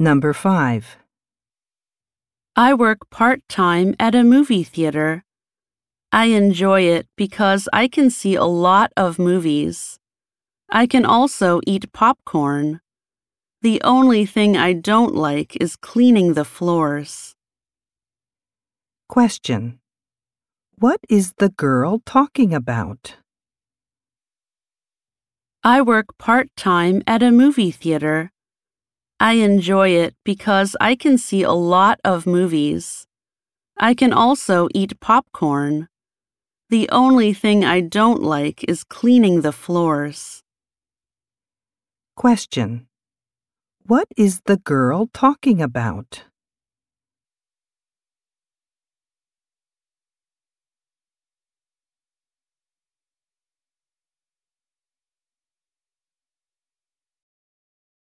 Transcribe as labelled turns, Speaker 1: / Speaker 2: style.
Speaker 1: Number 5.
Speaker 2: I work part time at a movie theater. I enjoy it because I can see a lot of movies. I can also eat popcorn. The only thing I don't like is cleaning the floors.
Speaker 1: Question. What is the girl talking about?
Speaker 2: I work part time at a movie theater. I enjoy it because I can see a lot of movies. I can also eat popcorn. The only thing I don't like is cleaning the floors.
Speaker 1: Question. What is the girl talking about?